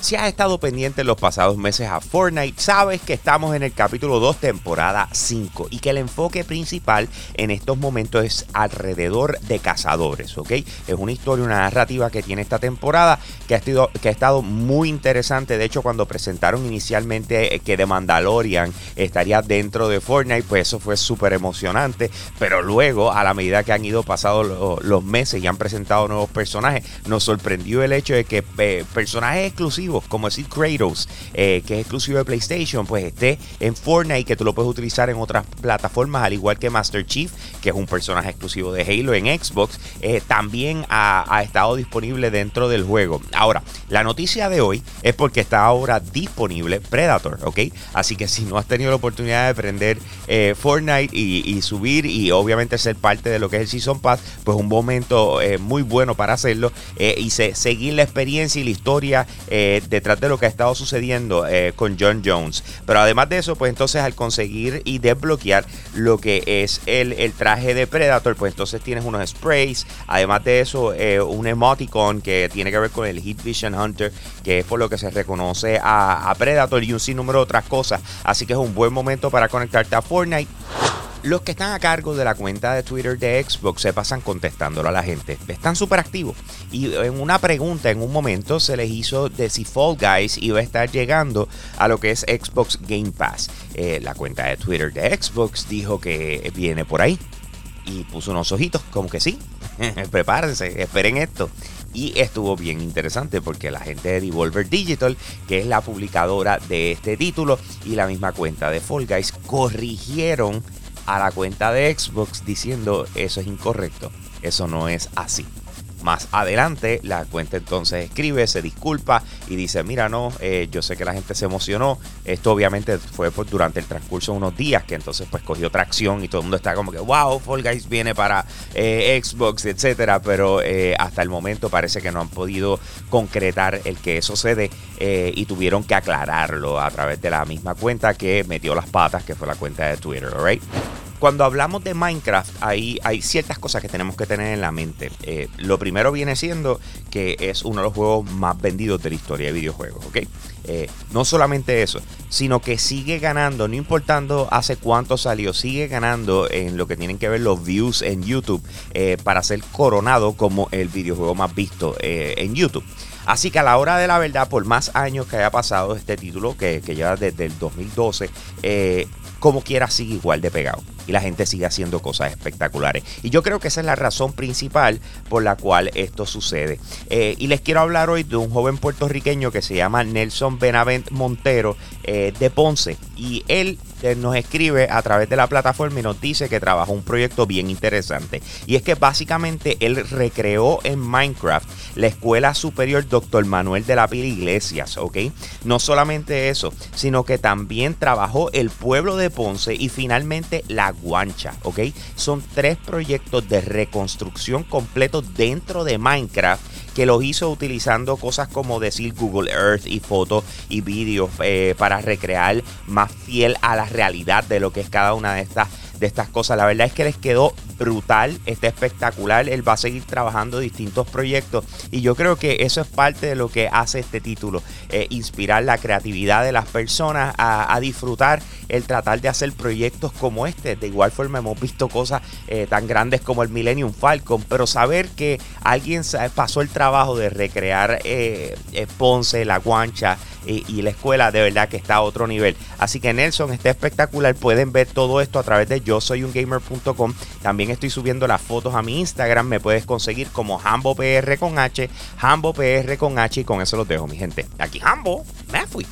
Si has estado pendiente en los pasados meses a Fortnite, sabes que estamos en el capítulo 2, temporada 5, y que el enfoque principal en estos momentos es alrededor de cazadores, ¿ok? Es una historia, una narrativa que tiene esta temporada que ha, estado, que ha estado muy interesante. De hecho, cuando presentaron inicialmente eh, que The Mandalorian estaría dentro de Fortnite, pues eso fue súper emocionante. Pero luego, a la medida que han ido pasados los meses y han presentado nuevos personajes, nos sorprendió el hecho de que eh, personajes exclusivos como decir Kratos, eh, que es exclusivo de PlayStation, pues esté en Fortnite, que tú lo puedes utilizar en otras plataformas, al igual que Master Chief, que es un personaje exclusivo de Halo en Xbox, eh, también ha, estado disponible dentro del juego. Ahora, la noticia de hoy es porque está ahora disponible Predator, ¿ok? Así que si no has tenido la oportunidad de prender eh, Fortnite y, subir y obviamente ser parte de lo que es el Season Pass, pues un momento muy bueno para hacerlo y seguir la experiencia y la historia detrás de lo que ha estado sucediendo eh, con John Jones. Pero además de eso, pues entonces al conseguir y desbloquear lo que es el, traje de Predator, pues entonces tienes unos sprays. Además de eso, eh, un emoticon que tiene que ver con el Heat Vision Hunter, que es por lo que se reconoce a, a Predator y un sinnúmero de otras cosas. Así que es un buen momento para conectarte a Fortnite. Los que están a cargo de la cuenta de Twitter de Xbox se pasan contestándolo a la gente. Están súper activos. Y en una pregunta en un momento se les hizo de si Fall Guys iba a estar llegando a lo que es Xbox Game Pass. Eh, la cuenta de Twitter de Xbox dijo que viene por ahí. Y puso unos ojitos, como que sí. Prepárense, esperen esto. Y estuvo bien interesante porque la gente de Devolver Digital, que es la publicadora de este título, y la misma cuenta de Fall Guys, corrigieron a la cuenta de Xbox diciendo eso es incorrecto, eso no es así. Más adelante, la cuenta entonces escribe, se disculpa y dice: Mira, no, eh, yo sé que la gente se emocionó. Esto obviamente fue durante el transcurso de unos días que entonces pues cogió tracción y todo el mundo está como que, wow, Fall Guys viene para eh, Xbox, etcétera. Pero eh, hasta el momento parece que no han podido concretar el que eso se dé y tuvieron que aclararlo a través de la misma cuenta que metió las patas, que fue la cuenta de Twitter, ¿right? Cuando hablamos de Minecraft, ahí hay ciertas cosas que tenemos que tener en la mente. Eh, lo primero viene siendo que es uno de los juegos más vendidos de la historia de videojuegos, ¿ok? Eh, no solamente eso, sino que sigue ganando, no importando hace cuánto salió, sigue ganando en lo que tienen que ver los views en YouTube eh, para ser coronado como el videojuego más visto en YouTube. Así que a la hora de la verdad, por más años que haya pasado este título, que, que lleva desde el 2012, como quiera sigue igual de pegado y la gente sigue haciendo cosas espectaculares. Y yo creo que esa es la razón principal por la cual esto sucede. Eh, y les quiero hablar hoy de un joven puertorriqueño que se llama Nelson Benavent Montero eh, de Ponce. Y él nos escribe a través de la plataforma y nos dice que trabajó un proyecto bien interesante. Y es que básicamente él recreó en Minecraft la Escuela Superior Dr. Manuel de la Pila Iglesias, ¿ok? No solamente eso, sino que también trabajó el pueblo de Ponce y finalmente la Guancha, ¿ok? Son tres proyectos de reconstrucción completo dentro de Minecraft que los hizo utilizando cosas como decir Google Earth y fotos y vídeos eh, para recrear más fiel a la realidad de lo que es cada una de estas de estas cosas. La verdad es que les quedó brutal, está espectacular. Él va a seguir trabajando distintos proyectos y yo creo que eso es parte de lo que hace este título, eh, inspirar la creatividad de las personas a, disfrutar el tratar de hacer proyectos como este. De igual forma hemos visto cosas eh, tan grandes como el Millennium Falcon, pero saber que alguien pasó el trabajo de recrear eh, Ponce, La Guancha y, la escuela, de verdad que está a otro nivel. Así que Nelson está espectacular, pueden ver todo esto a través de yo soy un gamer.com. Estoy subiendo las fotos a mi Instagram. Me puedes conseguir como HamboPR con H, HamboPR con H. Y con eso los dejo, mi gente. Aquí Hambo, me fui.